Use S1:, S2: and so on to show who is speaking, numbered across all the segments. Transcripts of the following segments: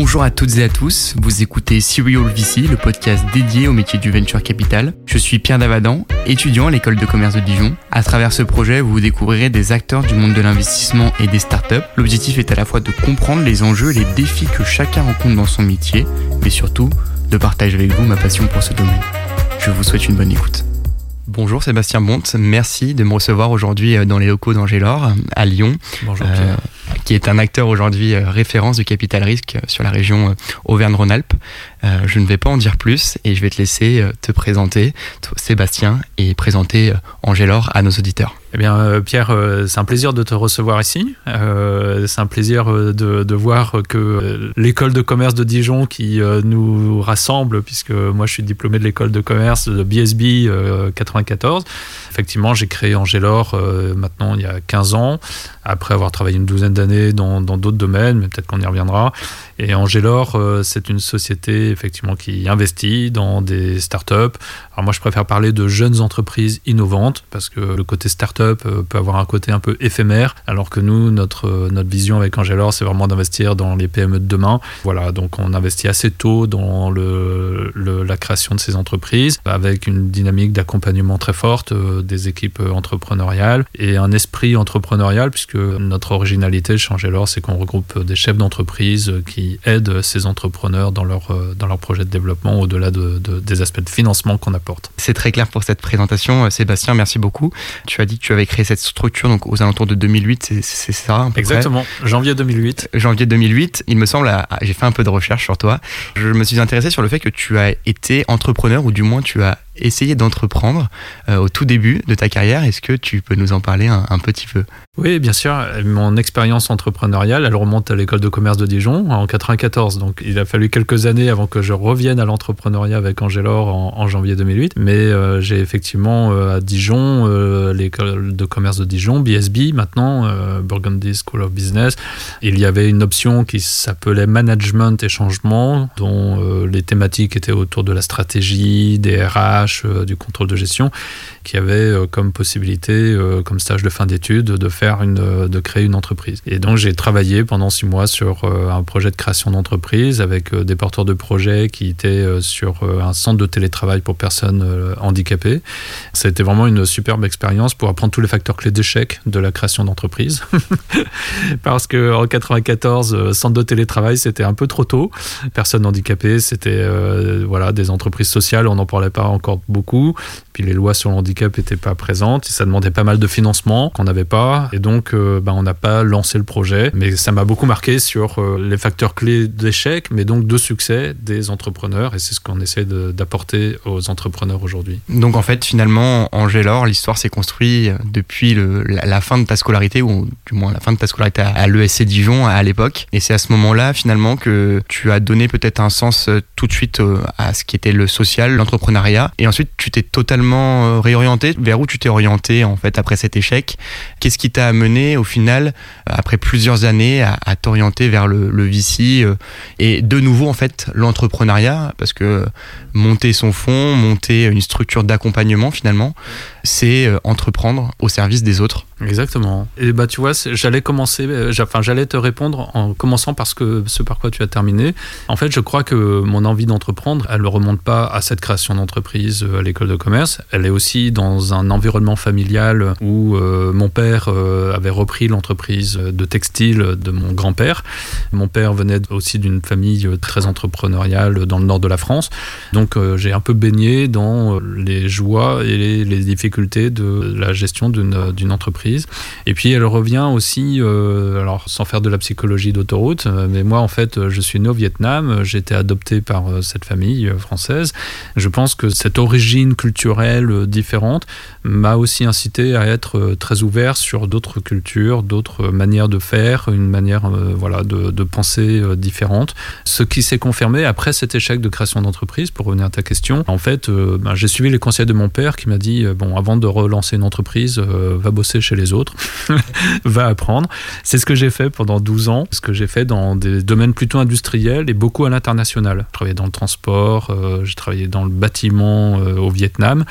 S1: Bonjour à toutes et à tous, vous écoutez Serial VC, le podcast dédié au métier du venture capital. Je suis Pierre Davadan, étudiant à l'école de commerce de Dijon. À travers ce projet, vous découvrirez des acteurs du monde de l'investissement et des startups. L'objectif est à la fois de comprendre les enjeux et les défis que chacun rencontre dans son métier, mais surtout de partager avec vous ma passion pour ce domaine. Je vous souhaite une bonne écoute. Bonjour Sébastien Bonte, merci de me recevoir aujourd'hui euh, dans les locaux d'Angélor à Lyon.
S2: Bonjour Pierre.
S1: Euh, qui est un acteur aujourd'hui euh, référence du capital risque sur la région Auvergne-Rhône-Alpes. je ne vais pas en dire plus et je vais te laisser te présenter, Sébastien, et présenter Angélor à nos auditeurs.
S2: Eh bien, euh, Pierre, euh, c'est un plaisir de te recevoir ici. Euh, c'est un plaisir de, de voir que l'école de commerce de Dijon qui nous rassemble, puisque moi je suis diplômé de l'école de commerce de BSB 94. Effectivement, j'ai créé Angélor maintenant il y a 15 ans, après avoir travaillé une douzaine d'années dans d'autres domaines, mais peut-être qu'on y reviendra. Et Angélor, c'est une société effectivement qui investit dans des startups. Alors moi, je préfère parler de jeunes entreprises innovantes, parce que le côté startup euh, peut avoir un côté un peu éphémère, alors que nous, notre, euh, notre vision avec Angelor, c'est vraiment d'investir dans les PME de demain. Voilà, donc on investit assez tôt dans le, la création de ces entreprises, avec une dynamique d'accompagnement très forte euh, des équipes entrepreneuriales et un esprit entrepreneurial, puisque notre originalité chez Angelor, c'est qu'on regroupe des chefs d'entreprise qui aident ces entrepreneurs dans leur, dans leur projet de développement, au-delà de, des aspects de financement qu'on apporte.
S1: C'est très clair pour cette présentation. Sébastien, merci beaucoup. Tu as dit que avais créé cette structure donc aux alentours de 2008, c'est ça
S2: Exactement, janvier 2008.
S1: Janvier 2008, il me semble, j'ai fait un peu de recherche sur toi. Je me suis intéressé sur le fait que tu as été entrepreneur ou du moins tu as essayé d'entreprendre euh, au tout début de ta carrière. Est-ce que tu peux nous en parler un petit peu?
S2: Oui, bien sûr. Mon expérience entrepreneuriale, elle remonte à l'école de commerce de Dijon en 94. Donc, il a fallu quelques années avant que je revienne à l'entrepreneuriat avec Angélor en, janvier 2008. Mais euh, j'ai effectivement euh, à Dijon, l'école de commerce de Dijon, BSB maintenant, Burgundy School of Business. Il y avait une option qui s'appelait Management et Changement, dont les thématiques étaient autour de la stratégie, des RH, du contrôle de gestion, qui avait comme possibilité, comme stage de fin d'études, de faire une, euh, de créer une entreprise. Et donc j'ai travaillé pendant six mois sur euh, un projet de création d'entreprise avec euh, des porteurs de projets qui étaient sur un centre de télétravail pour personnes handicapées. C'était vraiment une superbe expérience pour apprendre tous les facteurs clés d'échec de la création d'entreprise. Parce que en 94, centre de télétravail, c'était un peu trop tôt. Personnes handicapées, c'était voilà des entreprises sociales, on n'en parlait pas encore beaucoup. Puis les lois sur le handicap n'étaient pas présentes. Et ça demandait pas mal de financement qu'on n'avait pas. Et donc, euh, ben, on n'a pas lancé le projet. Mais ça m'a beaucoup marqué sur euh, les facteurs clés d'échec, mais donc de succès des entrepreneurs. Et c'est ce qu'on essaie d'apporter aux entrepreneurs aujourd'hui.
S1: Donc, en fait, finalement, Angélor, l'histoire s'est construite depuis le, la, fin de ta scolarité, ou du moins la fin de ta scolarité à, l'ESC Dijon à, l'époque. Et c'est à ce moment-là, finalement, que tu as donné peut-être un sens euh, tout de suite à ce qui était le social, l'entrepreneuriat. Et ensuite, tu t'es totalement réorienté. Vers où tu t'es orienté, en fait, après cet échec? Qu'est-ce qui t'a amené au final, après plusieurs années, à, t'orienter vers le, VC euh, et de nouveau en fait l'entrepreneuriat? Parce que monter son fonds, monter une structure d'accompagnement finalement, c'est euh, entreprendre au service des autres.
S2: Exactement. Et bah tu vois, j'allais commencer, euh, enfin j'allais te répondre en commençant parce que ce par quoi tu as terminé. En fait, je crois que mon envie d'entreprendre, elle ne remonte pas à cette création d'entreprise à l'école de commerce. Elle est aussi dans un environnement familial où mon père avait repris l'entreprise de textile de mon grand-père. Mon père venait aussi d'une famille très entrepreneuriale dans le nord de la France. Donc euh, j'ai un peu baigné dans les joies et les, difficultés de la gestion d'une entreprise. Et puis elle revient aussi, euh, alors sans faire de la psychologie d'autoroute, euh, mais moi en fait je suis né au Vietnam, j'ai été adopté par cette famille française. Je pense que cette origine culturelle différente m'a aussi incité à être très ouvert sur d'autres cultures, d'autres manières de faire, une manière euh, voilà, de, penser euh, différente. Ce qui s'est confirmé après cet échec de création d'entreprise, pour revenir à ta question, en fait, euh, ben, j'ai suivi les conseils de mon père qui m'a dit, bon, avant de relancer une entreprise, va bosser chez les autres, va apprendre. C'est ce que j'ai fait pendant 12 ans, ce que j'ai fait dans des domaines plutôt industriels et beaucoup à l'international. Je travaillais dans le transport, euh, j'ai travaillé dans le bâtiment euh, au Vietnam,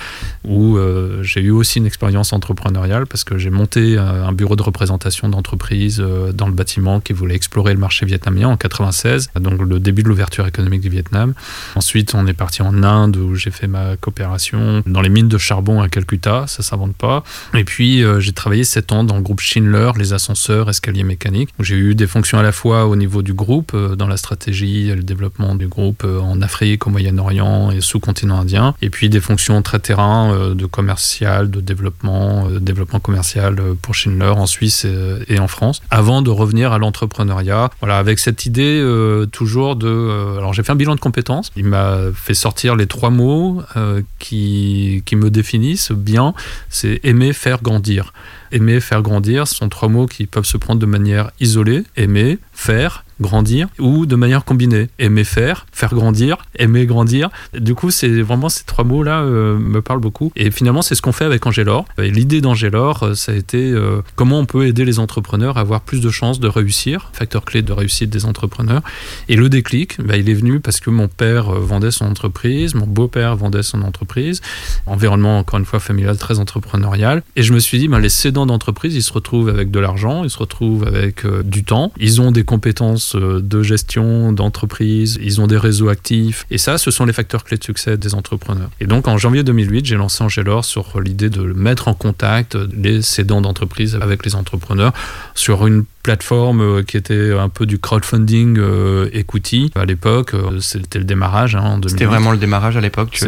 S2: où euh, j'ai eu aussi une expérience entrepreneuriale parce que j'ai monté un bureau de représentation d'entreprise dans le bâtiment qui voulait explorer le marché vietnamien en 96, donc le début de l'ouverture économique du Vietnam. Ensuite, on est parti en Inde où j'ai fait ma coopération dans les mines de charbon à Calcutta, ça s'invente pas. Et puis, j'ai travaillé 7 ans dans le groupe Schindler, les ascenseurs, escaliers mécaniques. J'ai eu des fonctions à la fois au niveau du groupe, dans la stratégie et le développement du groupe en Afrique, au Moyen-Orient et sous-continent indien. Et puis des fonctions très terrain euh, de commercial, de développement, euh, développement commercial euh, pour Schindler en Suisse et, en France, avant de revenir à l'entrepreneuriat. Voilà, avec cette idée toujours de. alors j'ai fait un bilan de compétences. Il m'a fait sortir les trois mots qui, qui me définissent bien. C'est aimer, faire, grandir. Aimer, faire grandir, sont trois mots qui peuvent se prendre de manière isolée. Aimer, faire, grandir ou de manière combinée. Aimer faire, faire grandir, aimer grandir. Du coup, c'est vraiment ces trois mots-là euh, me parlent beaucoup. Et finalement, c'est ce qu'on fait avec Angélor. Et l'idée d'Angélor, euh, ça a été euh, comment on peut aider les entrepreneurs à avoir plus de chances de réussir, facteur clé de réussite des entrepreneurs. Et le déclic, bah, il est venu parce que mon père vendait son entreprise, mon beau-père vendait son entreprise, environnement encore une fois familial très entrepreneurial. Et je me suis dit, bah, les cédants d'entreprise, ils se retrouvent avec de l'argent, ils se retrouvent avec du temps, ils ont des compétences euh, de gestion d'entreprise, ils ont des réseaux actifs. Et ça, ce sont les facteurs clés de succès des entrepreneurs. Et donc, en janvier 2008, j'ai lancé Angelor sur l'idée de mettre en contact les cédants d'entreprise avec les entrepreneurs sur une plateforme euh, qui était un peu du crowdfunding euh, equity à l'époque. Euh, c'était le démarrage hein,
S1: C'était vraiment le démarrage à l'époque.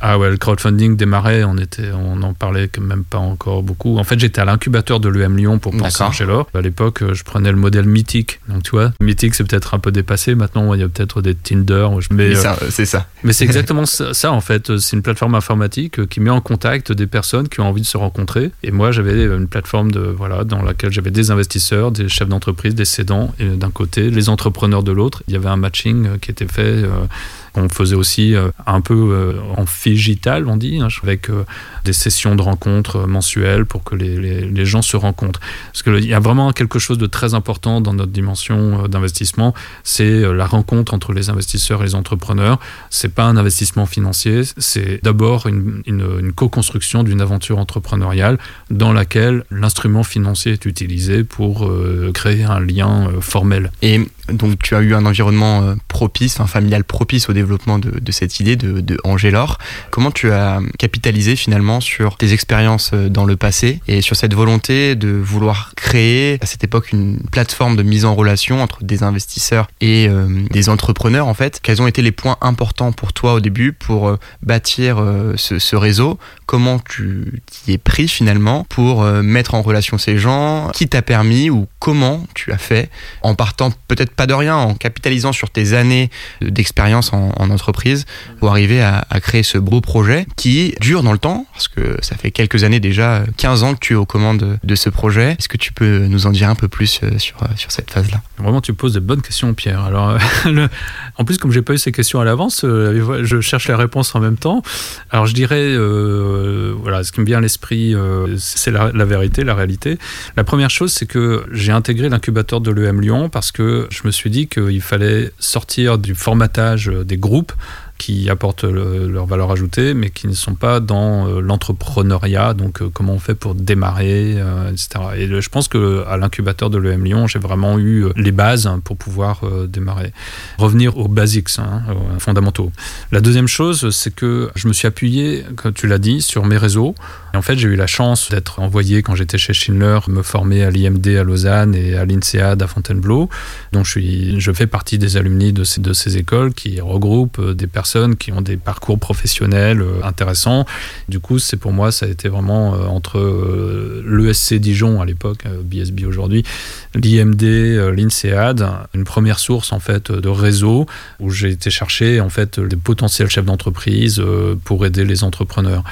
S2: Ah ouais, le crowdfunding démarrait. On était, on en parlait même pas encore beaucoup. En fait, j'étais à l'incubateur de l'EM Lyon pour penser l'or. À l'époque, je prenais le modèle mythique. Donc tu vois, mythique c'est peut-être un peu dépassé. Maintenant, il y a peut-être des Tinder.
S1: Mais c'est ça.
S2: Mais c'est exactement ça, en fait. C'est une plateforme informatique qui met en contact des personnes qui ont envie de se rencontrer. Et moi, j'avais une plateforme de voilà dans laquelle j'avais des investisseurs, des chefs d'entreprise, des cédants d'un côté, les entrepreneurs de l'autre. Il y avait un matching euh, qui était fait euh, on faisait aussi euh, un peu euh, en digital, on dit, hein, avec euh, des sessions de rencontres mensuelles pour que les, gens se rencontrent. Parce qu'il y a vraiment quelque chose de très important dans notre dimension d'investissement, c'est la rencontre entre les investisseurs et les entrepreneurs. C'est pas un investissement financier, c'est d'abord une, une co-construction d'une aventure entrepreneuriale dans laquelle l'instrument financier est utilisé pour créer un lien formel.
S1: Et donc tu as eu un environnement propice, un familial propice au développement de, cette idée de, de Angélor. Comment tu as capitalisé finalement sur tes expériences euh, dans le passé et sur cette volonté de vouloir créer à cette époque une plateforme de mise en relation entre des investisseurs et euh, des entrepreneurs en fait? Quels ont été les points importants pour toi au début pour euh, bâtir ce, réseau? Comment tu t'y es pris finalement pour mettre en relation ces gens? Qui t'a permis ou comment tu as fait en partant peut-être pas de rien, en capitalisant sur tes années d'expérience en, en entreprise pour arriver à, créer ce beau projet qui dure dans le temps, parce que ça fait quelques années déjà, 15 ans que tu es aux commandes de ce projet. Est-ce que tu peux nous en dire un peu plus euh, sur, euh, sur cette phase-là?
S2: Vraiment, tu poses des bonnes questions, Pierre. Alors, euh, en plus, comme j'ai pas eu ces questions à l'avance, je cherche les réponses en même temps. Alors, je dirais, voilà, ce qui me vient à l'esprit, c'est la, la, vérité, la réalité. La première chose, c'est que j'ai intégré l'incubateur de l'EM Lyon parce que je me suis dit qu'il fallait sortir du formatage des groupe qui apportent leur valeur ajoutée, mais qui ne sont pas dans euh, l'entrepreneuriat, donc euh, comment on fait pour démarrer, euh, etc. Et je pense qu'à l'incubateur de l'EM Lyon, j'ai vraiment eu les bases pour pouvoir démarrer. Revenir aux basics, hein, aux fondamentaux. La deuxième chose, c'est que je me suis appuyé, comme tu l'as dit, sur mes réseaux. En fait, j'ai eu la chance d'être envoyé quand j'étais chez Schindler, me former à l'IMD à Lausanne et à l'INSEAD à Fontainebleau. Donc je, fais partie des alumni de ces, de ces écoles qui regroupent des personnes qui ont des parcours professionnels euh, intéressants. Du coup, c'est pour moi, ça a été vraiment euh, entre euh, l'ESC Dijon à l'époque, BSB aujourd'hui, l'IMD, l'INSEAD, une première source en fait de réseau où j'ai été chercher en fait des potentiels chefs d'entreprise pour aider les entrepreneurs.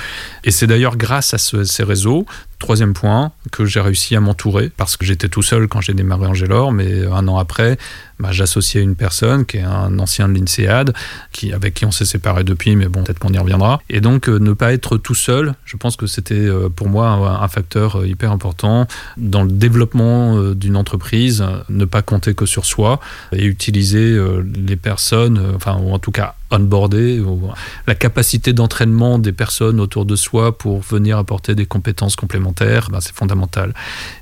S2: Et c'est d'ailleurs grâce à ces réseaux. Troisième point, que j'ai réussi à m'entourer, parce que j'étais tout seul quand j'ai démarré Angélor, mais un an après, bah, j'associais une personne qui est un ancien de l'INSEAD, qui, avec qui on s'est séparés depuis, mais bon, peut-être qu'on y reviendra. Et donc, ne pas être tout seul, je pense que c'était pour moi un, facteur hyper important dans le développement d'une entreprise, ne pas compter que sur soi et utiliser les personnes, enfin, ou en tout cas onboarder, la capacité d'entraînement des personnes autour de soi pour venir apporter des compétences complémentaires, ben, c'est fondamental.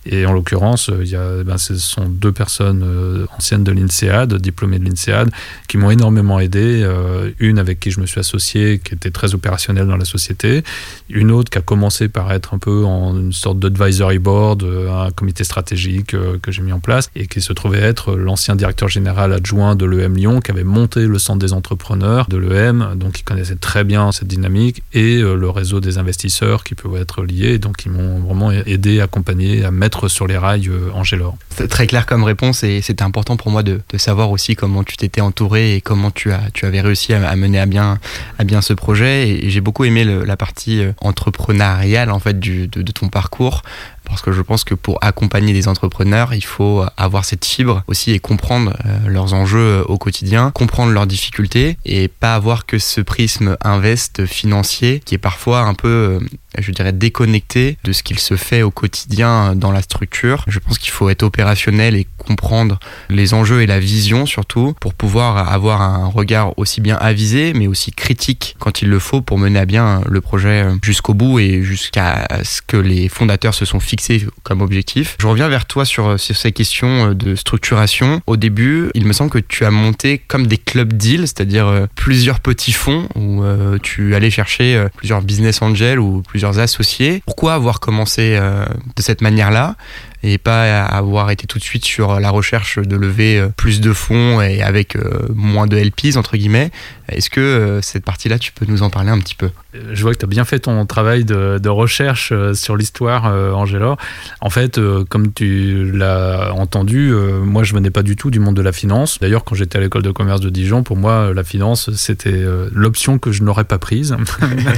S2: Et en l'occurrence, il y a, ben, ce sont deux personnes euh, anciennes de l'INSEAD, diplômées de l'INSEAD, qui m'ont énormément aidé. Euh, une avec qui je me suis associé, qui était très opérationnelle dans la société. Une autre qui a commencé par être un peu en une sorte d'advisory board, euh, un comité stratégique que j'ai mis en place, et qui se trouvait être l'ancien directeur général adjoint de l'EM Lyon, qui avait monté le centre des entrepreneurs de l'EM, donc ils connaissaient très bien cette dynamique, et euh, le réseau des investisseurs qui peuvent être liés, donc ils m'ont vraiment aidé, accompagné à mettre sur les rails euh, Angélor.
S1: C'est très clair comme réponse, et c'était important pour moi de, savoir aussi comment tu t'étais entouré et comment tu, avais réussi à, mener à bien, ce projet. Et, j'ai beaucoup aimé la partie euh, entrepreneuriale en fait de, de ton parcours parce que je pense que pour accompagner des entrepreneurs, il faut avoir cette fibre aussi et comprendre euh, leurs enjeux euh, au quotidien, comprendre leurs difficultés et pas avoir que ce prisme invest financier qui est parfois un peu euh, je dirais, déconnecté de ce qu'il se fait au quotidien dans la structure. Je pense qu'il faut être opérationnel et comprendre les enjeux et la vision surtout pour pouvoir avoir un regard aussi bien avisé mais aussi critique quand il le faut pour mener à bien le projet jusqu'au bout et jusqu'à ce que les fondateurs se sont fixés comme objectif. Je reviens vers toi sur, sur ces questions de structuration. Au début, il me semble que tu as monté comme des clubs deals, c'est-à-dire euh, plusieurs petits fonds où euh, tu allais chercher euh, plusieurs business angels ou plusieurs associés. Pourquoi avoir commencé euh, de cette manière-là? Et pas avoir été tout de suite sur la recherche de lever euh, plus de fonds et avec euh, moins de LPs entre guillemets. Est-ce que cette partie-là, tu peux nous en parler un petit peu?
S2: Je vois que tu as bien fait ton travail de, recherche sur l'histoire, Angela. En fait, comme tu l'as entendu, moi je venais pas du tout du monde de la finance. D'ailleurs, quand j'étais à l'école de commerce de Dijon, pour moi, la finance, c'était l'option que je n'aurais pas prise.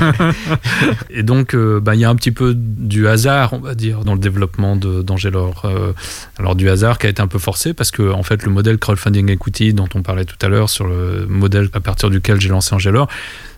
S2: et donc, bah, il y a un petit peu du hasard, on va dire, dans le développement d'Angelor. Euh, alors, du hasard qui a été un peu forcé parce que, en fait, le modèle crowdfunding equity dont on parlait tout à l'heure, sur le modèle à partir duquel j'ai lancé Angelor,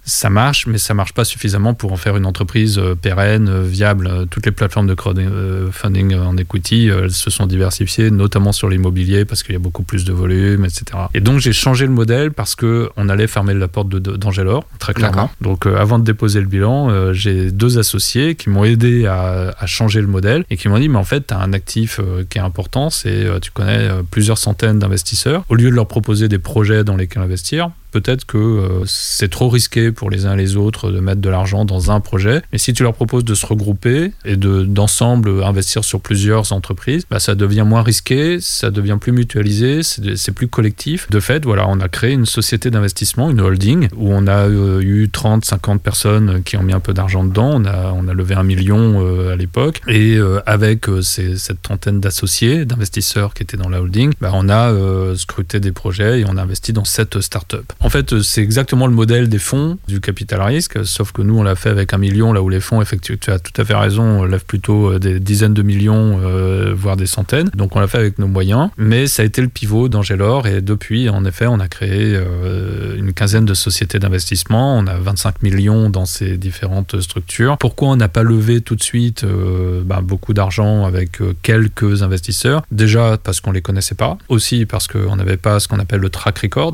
S2: ça marche, mais ça marche pas suffisamment pour en faire une entreprise euh, pérenne, euh, viable. Toutes les plateformes de crowdfunding en equity se sont diversifiées, notamment sur l'immobilier, parce qu'il y a beaucoup plus de volume, etc. Et donc j'ai changé le modèle parce que on allait fermer la porte d'Angelor, très clairement. Donc avant de déposer le bilan, j'ai deux associés qui m'ont aidé à, à, changer le modèle et qui m'ont dit mais en fait tu as un actif qui est important, c'est tu connais plusieurs centaines d'investisseurs. Au lieu de leur proposer des projets dans lesquels investir, peut-être que euh, c'est trop risqué pour les uns et les autres de mettre de l'argent dans un projet. Mais si tu leur proposes de se regrouper et de d'ensemble investir sur plusieurs entreprises, bah, ça devient moins risqué, ça devient plus mutualisé, c'est plus collectif. De fait, voilà, on a créé une société d'investissement, une holding, où on a euh, eu 30, 50 personnes qui ont mis un peu d'argent dedans. On a, on a levé un million euh, à l'époque. Et avec cette trentaine d'associés, d'investisseurs qui étaient dans la holding, bah, on a scruté des projets et on a investi dans cette start-up. En fait, c'est exactement le modèle des fonds du capital risque, sauf que nous, on l'a fait avec un million, là où les fonds, effectivement, tu as tout à fait raison, lèvent plutôt euh, des dizaines de millions, euh, voire des centaines. Donc, on l'a fait avec nos moyens. Mais ça a été le pivot d'Angelor, et depuis, en effet, on a créé euh, une quinzaine de sociétés d'investissement. On a 25 millions dans ces différentes structures. Pourquoi on n'a pas levé tout de suite ben, beaucoup d'argent avec quelques investisseurs? Déjà parce qu'on les connaissait pas. Aussi parce qu'on n'avait pas ce qu'on appelle le track record.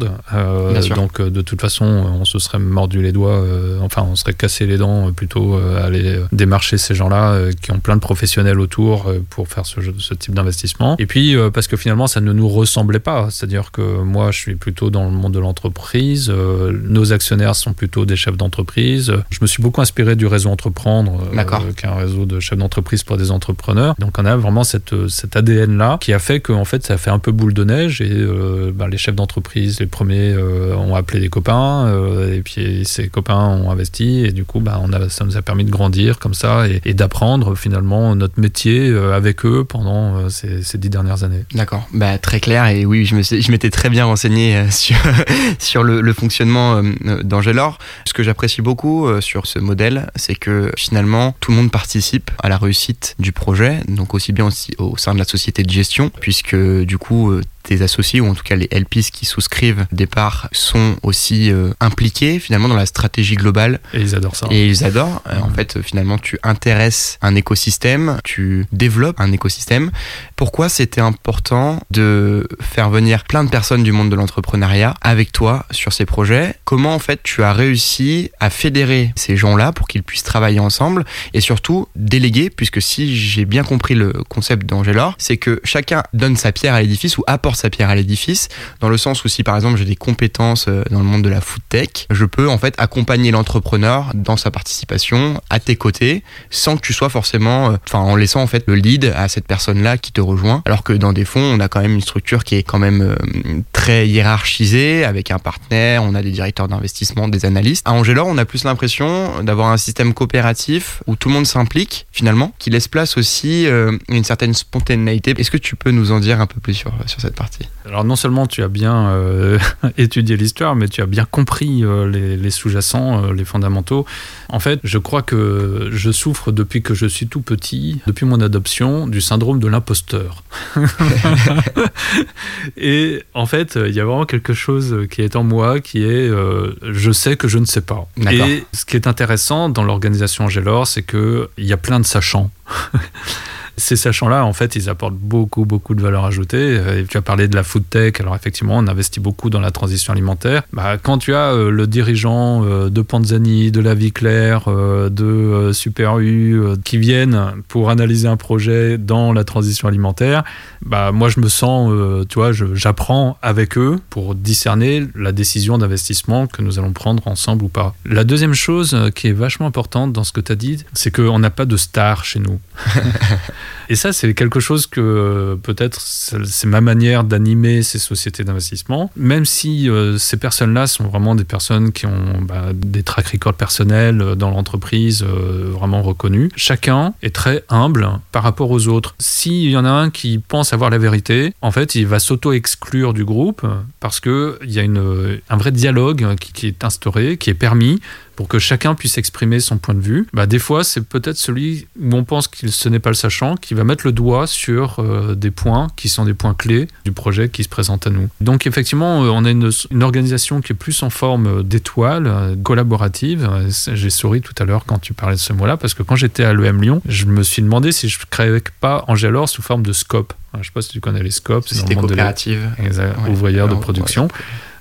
S2: Donc euh, de toute façon, on se serait mordu les doigts, euh, enfin on serait cassé les dents euh, plutôt à aller démarcher ces gens-là qui ont plein de professionnels autour pour faire ce, ce type d'investissement. Et puis parce que finalement ça ne nous ressemblait pas, c'est-à-dire que moi je suis plutôt dans le monde de l'entreprise, nos actionnaires sont plutôt des chefs d'entreprise. Je me suis beaucoup inspiré du réseau Entreprendre, qui est un réseau de chefs d'entreprise pour des entrepreneurs. Donc on a vraiment cette, cet ADN-là qui a fait qu'en fait ça fait un peu boule de neige et ben, les chefs d'entreprise, les premiers ont appelé des copains, euh, et puis ces copains ont investi, et du coup, bah, on a, ça nous a permis de grandir comme ça et, d'apprendre finalement notre métier euh, avec eux pendant euh, ces, dix dernières années.
S1: D'accord, bah, très clair, et oui, je m'étais très bien renseigné sur, sur le, fonctionnement d'Angelor. Ce que j'apprécie beaucoup sur ce modèle, c'est que finalement, tout le monde participe à la réussite du projet, donc aussi bien aussi au sein de la société de gestion, puisque du coup, tes associés ou en tout cas les LPs qui souscrivent des parts sont aussi euh, impliqués finalement dans la stratégie globale.
S2: Et ils adorent ça.
S1: Et ils adorent. Euh, en fait, finalement, tu intéresses un écosystème, tu développes un écosystème. Pourquoi c'était important de faire venir plein de personnes du monde de l'entrepreneuriat avec toi sur ces projets? Comment en fait tu as réussi à fédérer ces gens-là pour qu'ils puissent travailler ensemble et surtout déléguer, puisque si j'ai bien compris le concept d'Angelor, c'est que chacun donne sa pierre à l'édifice ou apporte sa pierre à l'édifice, dans le sens où si par exemple j'ai des compétences euh, dans le monde de la food tech, je peux en fait accompagner l'entrepreneur dans sa participation à tes côtés, sans que tu sois forcément, euh, enfin en laissant en fait le lead à cette personne-là qui te rejoint, alors que dans des fonds on a quand même une structure qui est quand même euh, très hiérarchisée, avec un partenaire, on a des directeurs d'investissement, des analystes. À Angelor, on a plus l'impression d'avoir un système coopératif où tout le monde s'implique finalement, qui laisse place aussi une certaine spontanéité. Est-ce que tu peux nous en dire un peu plus sur, sur cette partie?
S2: Alors non seulement tu as bien euh, étudié l'histoire, mais tu as bien compris euh, les, sous-jacents, euh, les fondamentaux. En fait, je crois que je souffre depuis que je suis tout petit, depuis mon adoption, du syndrome de l'imposteur. Et en fait, il y a vraiment quelque chose qui est en moi, qui est je sais que je ne sais pas. Et ce qui est intéressant dans l'organisation Angélor, c'est qu'il y a plein de sachants. Ces sachants-là, en fait, ils apportent beaucoup, beaucoup de valeur ajoutée. Euh, tu as parlé de la food tech. Alors, effectivement, on investit beaucoup dans la transition alimentaire. Bah, quand tu as euh, le dirigeant euh, de Panzani, de La Vie Claire, de Super U, qui viennent pour analyser un projet dans la transition alimentaire, bah, moi, je me sens, tu vois, j'apprends avec eux pour discerner la décision d'investissement que nous allons prendre ensemble ou pas. La deuxième chose qui est vachement importante dans ce que tu as dit, c'est qu'on n'a pas de star chez nous. Et ça, c'est quelque chose que peut-être c'est ma manière d'animer ces sociétés d'investissement, même si euh, ces personnes-là sont vraiment des personnes qui ont bah, des track records personnels euh, dans l'entreprise euh, vraiment reconnus. Chacun est très humble par rapport aux autres. S'il y en a un qui pense avoir la vérité, en fait, il va s'auto-exclure du groupe parce qu'il y a un vrai dialogue qui est instauré, qui est permis pour que chacun puisse exprimer son point de vue. Bah, des fois, c'est peut-être celui où on pense qu'il ce n'est pas le sachant qui va mettre le doigt sur euh, des points qui sont des points clés du projet qui se présente à nous. Donc effectivement, euh, on a une, organisation qui est plus en forme d'étoile, euh, collaborative. J'ai souri tout à l'heure quand tu parlais de ce mot-là, parce que quand j'étais à l'EM Lyon, je me suis demandé si je ne créais pas Angelor sous forme de scope. Je ne sais pas si tu connais les scopes.
S1: C'est coopérative.
S2: De ouvrière de production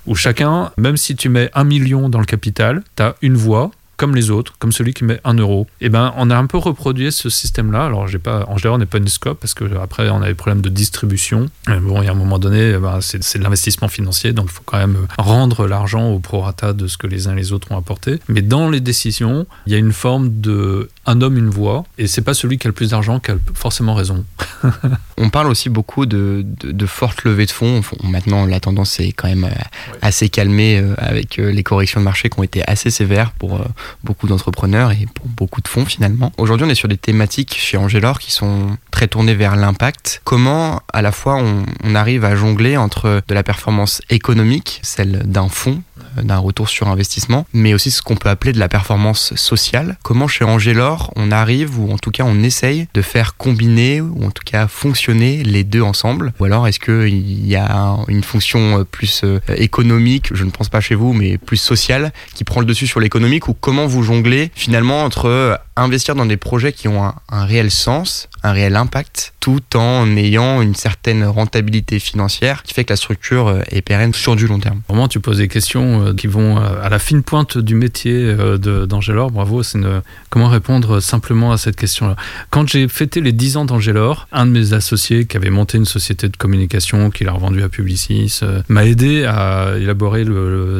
S2: où chacun, même si tu mets un million dans le capital, tu as une voix comme les autres, comme celui qui met un euro. Et eh ben, on a un peu reproduit ce système-là. Alors, j'ai pas, en général, on n'est pas une scope parce que après, on a des problèmes de distribution. bon, il y a un moment donné, eh ben, c'est de l'investissement financier, donc il faut quand même rendre l'argent au prorata de ce que les uns et les autres ont apporté. Mais dans les décisions, il y a une forme de un homme, une voix, et c'est pas celui qui a le plus d'argent qui a forcément raison.
S1: on parle aussi beaucoup de, de, fortes levées de fonds. Maintenant, la tendance est quand même euh, assez calmée euh, avec euh, les corrections de marché qui ont été assez sévères pour beaucoup d'entrepreneurs et pour beaucoup de fonds finalement. Aujourd'hui, on est sur des thématiques chez Angelor qui sont très tournées vers l'impact. Comment à la fois on, on arrive à jongler entre de la performance économique, celle d'un fonds, d'un retour sur investissement, mais aussi ce qu'on peut appeler de la performance sociale. Comment chez Angelor on arrive, ou en tout cas on essaye de faire combiner, ou en tout cas fonctionner les deux ensemble? Ou alors est-ce qu'il y a une fonction plus euh, économique, je ne pense pas chez vous, mais plus sociale, qui prend le dessus sur l'économique, ou comment vous jonglez finalement entre investir dans des projets qui ont un, réel sens, un réel impact, tout en ayant une certaine rentabilité financière qui fait que la structure euh, est pérenne sur du long terme?
S2: Vraiment, tu poses des questions euh, qui vont euh, à la fine pointe du métier d'Angelor. Bravo, comment répondre simplement à cette question-là. Quand j'ai fêté les 10 ans d'Angelor, un de mes associés qui avait monté une société de communication qu'il a revendue à Publicis m'a aidé à élaborer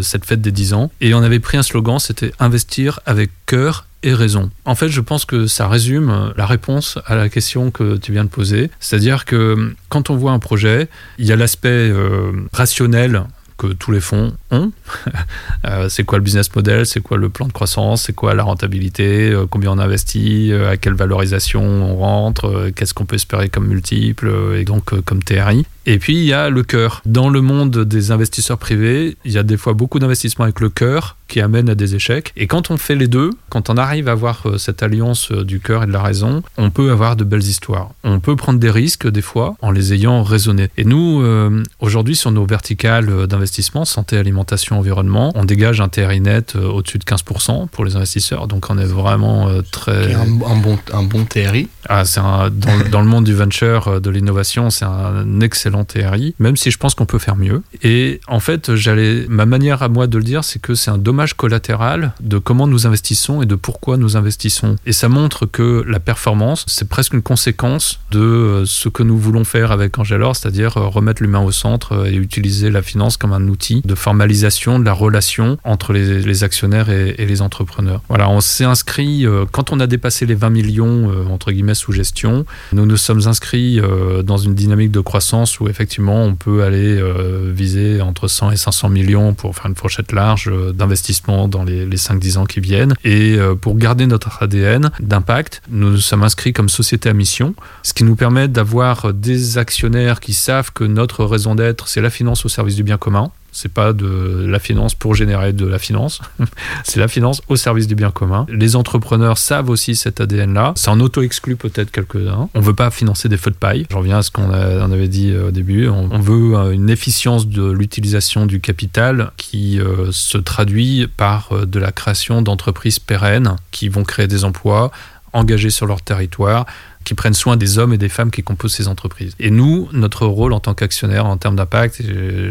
S2: cette fête des 10 ans et on avait pris un slogan, c'était investir avec cœur et raison. En fait, je pense que ça résume la réponse à la question que tu viens de poser. C'est-à-dire que quand on voit un projet, il y a l'aspect euh, rationnel que tous les fonds ont. Euh, c'est quoi le business model C'est quoi le plan de croissance C'est quoi la rentabilité euh, Combien on investit À quelle valorisation on rentre Qu'est-ce qu'on peut espérer comme multiple Et donc comme TRI Et puis il y a le cœur. Dans le monde des investisseurs privés, il y a des fois beaucoup d'investissements avec le cœur qui amènent à des échecs. Et quand on fait les deux, quand on arrive à avoir euh, cette alliance euh, du cœur et de la raison, on peut avoir de belles histoires. On peut prendre des risques des fois en les ayant raisonnés. Et nous, euh, aujourd'hui, sur nos verticales d'investissement, santé, alimentation, environnement, on dégage un TRI net au-dessus de 15% pour les investisseurs. Donc on est vraiment très...
S1: Un, bon, un bon TRI
S2: ah, c'est dans, dans, le monde du venture, de l'innovation, c'est un excellent TRI, même si je pense qu'on peut faire mieux. Et en fait, j'allais, ma manière à moi de le dire, c'est que c'est un dommage collatéral de comment nous investissons et de pourquoi nous investissons. Et ça montre que la performance, c'est presque une conséquence de euh, ce que nous voulons faire avec Angelor, c'est-à-dire euh, remettre l'humain au centre euh, et utiliser la finance comme un outil de formalisation de la relation entre les, actionnaires et, les entrepreneurs. Voilà, on s'est inscrit, quand on a dépassé les 20 millions, entre guillemets, sous gestion, nous nous sommes inscrits dans une dynamique de croissance où effectivement on peut aller viser entre 100 et 500 millions pour faire une fourchette large d'investissement dans les, les 5-10 ans qui viennent. Et euh, pour garder notre ADN d'impact, nous sommes inscrits comme société à mission, ce qui nous permet d'avoir des actionnaires qui savent que notre raison d'être, c'est la finance au service du bien commun. C'est pas de la finance pour générer de la finance. c'est la finance au service du bien commun. Les entrepreneurs savent aussi cet ADN-là. Ça en auto-exclut peut-être quelques-uns. On veut pas financer des feux de paille. J'en reviens à ce qu'on avait dit euh, au début. On, veut euh, une efficience de l'utilisation du capital qui euh, se traduit par de la création d'entreprises pérennes qui vont créer des emplois engagés sur leur territoire qui prennent soin des hommes et des femmes qui composent ces entreprises. Et nous, notre rôle en tant qu'actionnaire en termes d'impact,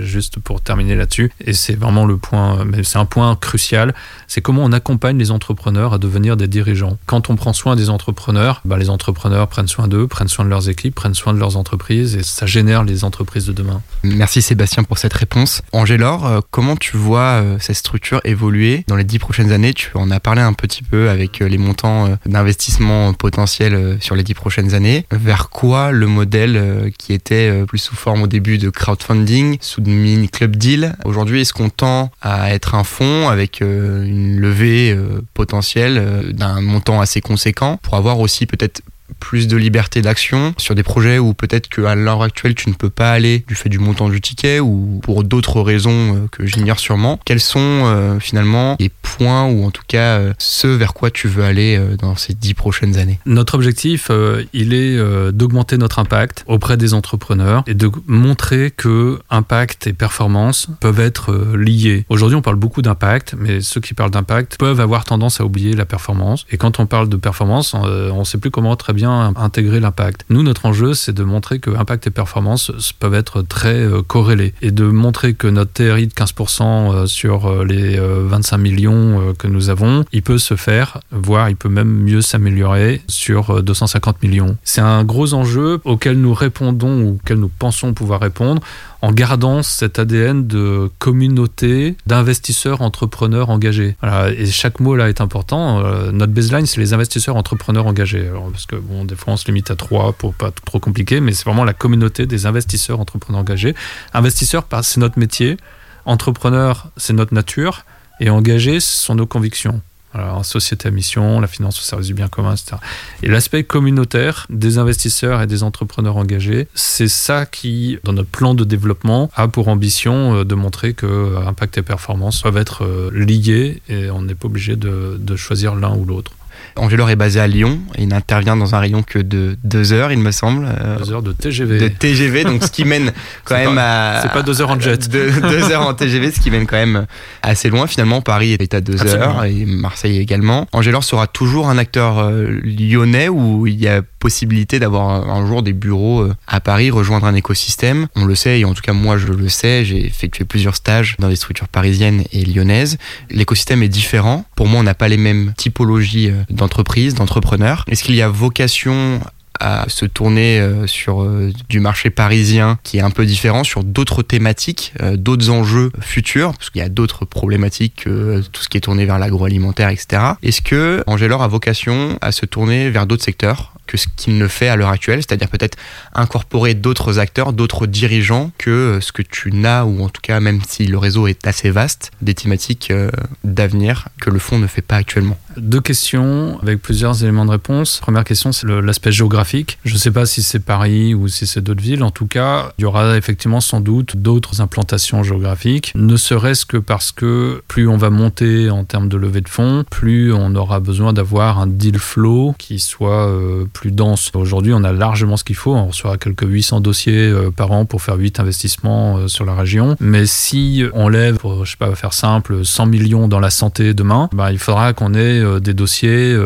S2: juste pour terminer là-dessus, et c'est vraiment le point, mais c'est un point crucial, c'est comment on accompagne les entrepreneurs à devenir des dirigeants. Quand on prend soin des entrepreneurs, bah, les entrepreneurs prennent soin d'eux, prennent soin de leurs équipes, prennent soin de leurs entreprises, et ça génère les entreprises de demain.
S1: Merci Sébastien pour cette réponse. Angélor, euh, comment tu vois euh, cette structure évoluer dans les dix prochaines années? Tu en as parlé un petit peu avec euh, les montants d'investissement potentiels sur les dix prochaines années, vers quoi le modèle euh, qui était euh, plus sous forme au début de crowdfunding, sous de club deal. Aujourd'hui, est-ce qu'on tend à être un fonds avec euh, une levée potentielle d'un montant assez conséquent pour avoir aussi peut-être plus de liberté d'action sur des projets où peut-être qu'à l'heure actuelle tu ne peux pas aller du fait du montant du ticket ou pour d'autres raisons euh, que j'ignore sûrement. Quels sont euh, finalement les points ou en tout cas euh, ce vers quoi tu veux aller dans ces dix prochaines années?
S2: Notre objectif, il est d'augmenter notre impact auprès des entrepreneurs et de montrer que impact et performance peuvent être liés. Aujourd'hui, on parle beaucoup d'impact, mais ceux qui parlent d'impact peuvent avoir tendance à oublier la performance. Et quand on parle de performance, on ne sait plus comment très bien intégrer l'impact. Nous, notre enjeu, c'est de montrer que impact et performance peuvent être très euh, corrélés et de montrer que notre TRI de 15% euh, sur euh, les 25 millions que nous avons, il peut se faire, voire il peut même mieux s'améliorer sur 250 millions. C'est un gros enjeu auquel nous répondons ou auquel nous pensons pouvoir répondre en gardant cet ADN de communauté d'investisseurs entrepreneurs engagés. et chaque mot là est important. Euh, notre baseline, c'est les investisseurs entrepreneurs engagés. parce que bon, des fois on se limite à trois pour pas trop compliqué, mais c'est vraiment la communauté des investisseurs entrepreneurs engagés. Investisseurs, c'est notre métier. Entrepreneur, c'est notre nature. Et engagés, ce sont nos convictions. Alors, société à mission, la finance au service du bien commun, etc. Et l'aspect communautaire des investisseurs et des entrepreneurs engagés, c'est ça qui, dans notre plan de développement, a pour ambition euh, de montrer que euh, impact et performance peuvent être euh, liés et on n'est pas obligé de choisir l'un ou l'autre.
S1: Angélor est basé à Lyon et il n'intervient dans un rayon que de deux heures, il me semble.
S2: Euh, deux heures de TGV.
S1: De TGV, donc ce qui mène quand même à.
S2: C'est pas deux heures en jet.
S1: deux, heures en TGV, ce qui mène quand même assez loin. Finalement, Paris est à deux heures et Marseille également. Angélor sera toujours un acteur euh, lyonnais où il y a possibilité d'avoir un jour des bureaux euh, à Paris, rejoindre un écosystème. On le sait, et en tout cas moi je le sais, j'ai effectué plusieurs stages dans des structures parisiennes et lyonnaises. L'écosystème est différent. Pour moi, on n'a pas les mêmes typologies d'entreprises, d'entrepreneurs. Est-ce qu'il y a vocation à se tourner euh, sur euh, du marché parisien qui est un peu différent, sur d'autres thématiques, d'autres enjeux futurs, parce qu'il y a d'autres problématiques que tout ce qui est tourné vers l'agroalimentaire, etc. Est-ce que Angélor a vocation à se tourner vers d'autres secteurs que ce qu'il ne fait à l'heure actuelle, c'est-à-dire peut-être incorporer d'autres acteurs, d'autres dirigeants que ce que tu n'as, ou en tout cas même si le réseau est assez vaste, des thématiques euh, d'avenir que le fonds ne fait pas actuellement?
S2: Deux questions avec plusieurs éléments de réponse. Première question, c'est l'aspect géographique Je ne sais pas si c'est Paris ou si c'est d'autres villes. En tout cas, il y aura effectivement sans doute d'autres implantations géographiques, ne serait-ce que parce que plus on va monter en termes de levée de fonds, plus on aura besoin d'avoir un deal flow qui soit euh, plus dense. Aujourd'hui, on a largement ce qu'il faut. On reçoit quelques 800 dossiers euh, par an pour faire 8 investissements euh, sur la région. Mais si on lève, pour, je sais pas, faire simple, 100 millions dans la santé demain, bah, il faudra qu'on ait des dossiers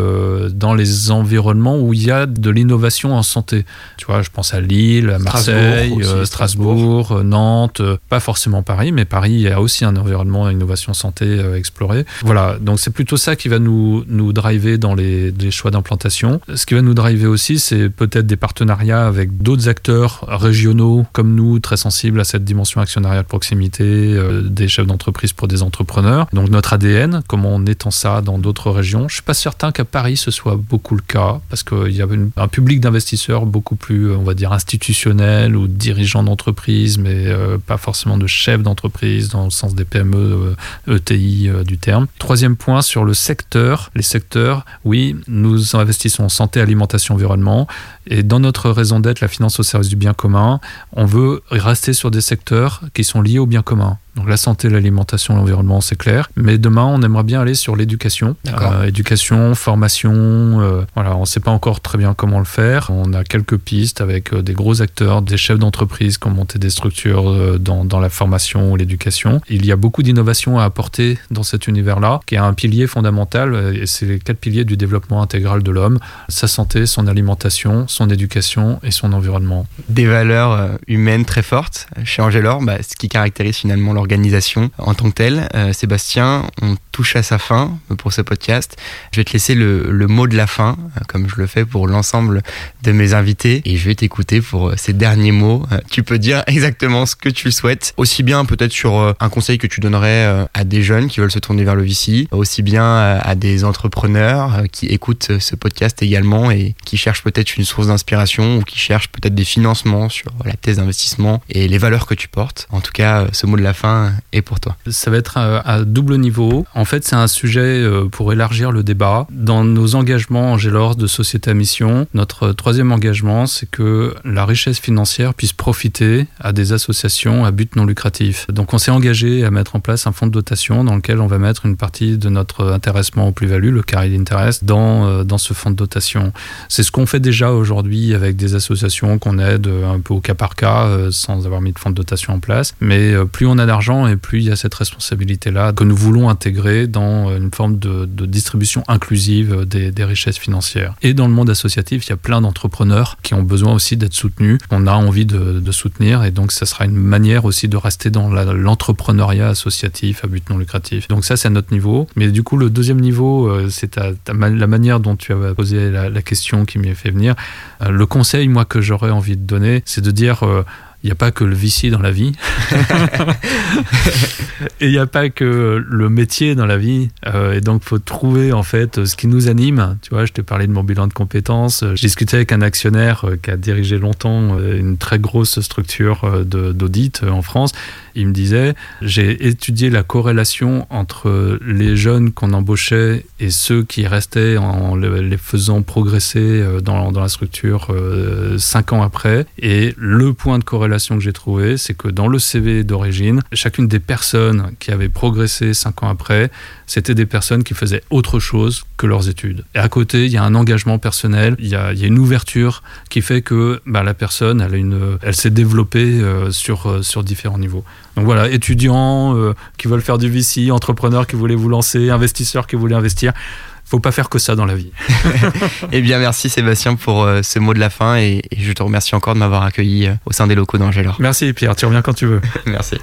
S2: dans les environnements où il y a de l'innovation en santé. Tu vois, je pense à Lille, à Marseille, Strasbourg, Strasbourg Nantes, pas forcément Paris, mais Paris a aussi un environnement innovation santé exploré. Voilà, donc c'est plutôt ça qui va nous, nous driver dans les, les choix d'implantation. Ce qui va nous driver aussi, c'est peut-être des partenariats avec d'autres acteurs régionaux comme nous, très sensibles à cette dimension actionnariale de proximité, euh, des chefs d'entreprise pour des entrepreneurs. Donc notre ADN, comment on étend ça dans d'autres régions. Je suis pas certain qu'à Paris ce soit beaucoup le cas parce qu'il y a un public d'investisseurs beaucoup plus, on va dire, institutionnel ou dirigeants d'entreprise, mais euh, pas forcément de chefs d'entreprise dans le sens des PME, ETI euh, e du terme. Troisième point sur le secteur. Les secteurs, oui, nous investissons en santé, alimentation, environnement. Et dans notre raison d'être, la finance au service du bien commun, on veut rester sur des secteurs qui sont liés au bien commun. Donc la santé, l'alimentation, l'environnement, c'est clair. Mais demain, on aimerait bien aller sur l'éducation. Euh, éducation, formation. Euh, voilà, on ne sait pas encore très bien comment le faire. On a quelques pistes avec euh, des gros acteurs, des chefs d'entreprise qui ont monté des structures dans, dans la formation ou l'éducation. Il y a beaucoup d'innovations à apporter dans cet univers-là, qui est un pilier fondamental. Et c'est les quatre piliers du développement intégral de l'homme. Sa santé, son alimentation, son éducation et son environnement.
S1: Des valeurs humaines très fortes chez Angelor, bah, ce qui caractérise finalement organisation en tant que telle. Euh, Sébastien, on touche à sa fin pour ce podcast. Je vais te laisser le, le mot de la fin, euh, comme je le fais pour l'ensemble de mes invités, et je vais t'écouter pour euh, ces derniers mots. Tu peux dire exactement ce que tu souhaites, aussi bien peut-être sur un conseil que tu donnerais à des jeunes qui veulent se tourner vers le VC, aussi bien à des entrepreneurs qui écoutent ce podcast également et qui cherchent peut-être une source d'inspiration ou qui cherchent peut-être des financements sur la thèse d'investissement et les valeurs que tu portes. En tout cas, ce mot de la fin, et pour toi
S2: Ça va être à, double niveau. En fait, c'est un sujet euh, pour élargir le débat. Dans nos engagements Angélor de Société à Mission, notre troisième engagement, c'est que la richesse financière puisse profiter à des associations à but non lucratif. Donc on s'est engagé à mettre en place un fonds de dotation dans lequel on va mettre une partie de notre intéressement au plus-value, le carré d'interest, dans, euh, dans ce fonds de dotation. C'est ce qu'on fait déjà aujourd'hui avec des associations qu'on aide un peu au cas par cas euh, sans avoir mis de fonds de dotation en place. Mais plus on a d'argent, et plus il y a cette responsabilité-là que nous voulons intégrer dans une forme de, distribution inclusive des, richesses financières. Et dans le monde associatif, il y a plein d'entrepreneurs qui ont besoin aussi d'être soutenus, qu'on a envie de, soutenir, et donc ça sera une manière aussi de rester dans l'entrepreneuriat associatif à but non lucratif. Donc ça, c'est à notre niveau. Mais du coup, le deuxième niveau, euh, c'est la manière dont tu as posé la, question qui m'y fait venir. Euh, le conseil, moi, que j'aurais envie de donner, c'est de dire... Euh, il n'y a pas que le vici dans la vie. et il n'y a pas que le métier dans la vie. Euh, et donc, il faut trouver en fait ce qui nous anime. Tu vois, je t'ai parlé de mon bilan de compétences. J'ai discuté avec un actionnaire euh, qui a dirigé longtemps euh, une très grosse structure d'audit en France. Il me disait, j'ai étudié la corrélation entre les jeunes qu'on embauchait et ceux qui restaient en les faisant progresser dans, dans la structure cinq ans après. Et le point de corrélation que j'ai trouvé, c'est que dans le CV d'origine, chacune des personnes qui avaient progressé cinq ans après, c'était des personnes qui faisaient autre chose que leurs études. Et à côté, il y a un engagement personnel, il y a, une ouverture qui fait que bah, la personne, elle, s'est développée euh, sur, euh, sur différents niveaux. Donc voilà, étudiants euh, qui veulent faire du VC, entrepreneurs qui voulaient vous lancer, investisseurs qui voulaient investir faut pas faire que ça dans la vie.
S1: eh bien, merci Sébastien pour euh, ce mot de la fin et, je te remercie encore de m'avoir accueilli euh, au sein des locaux d'Angelor.
S2: Merci Pierre, tu reviens quand tu veux.
S1: merci.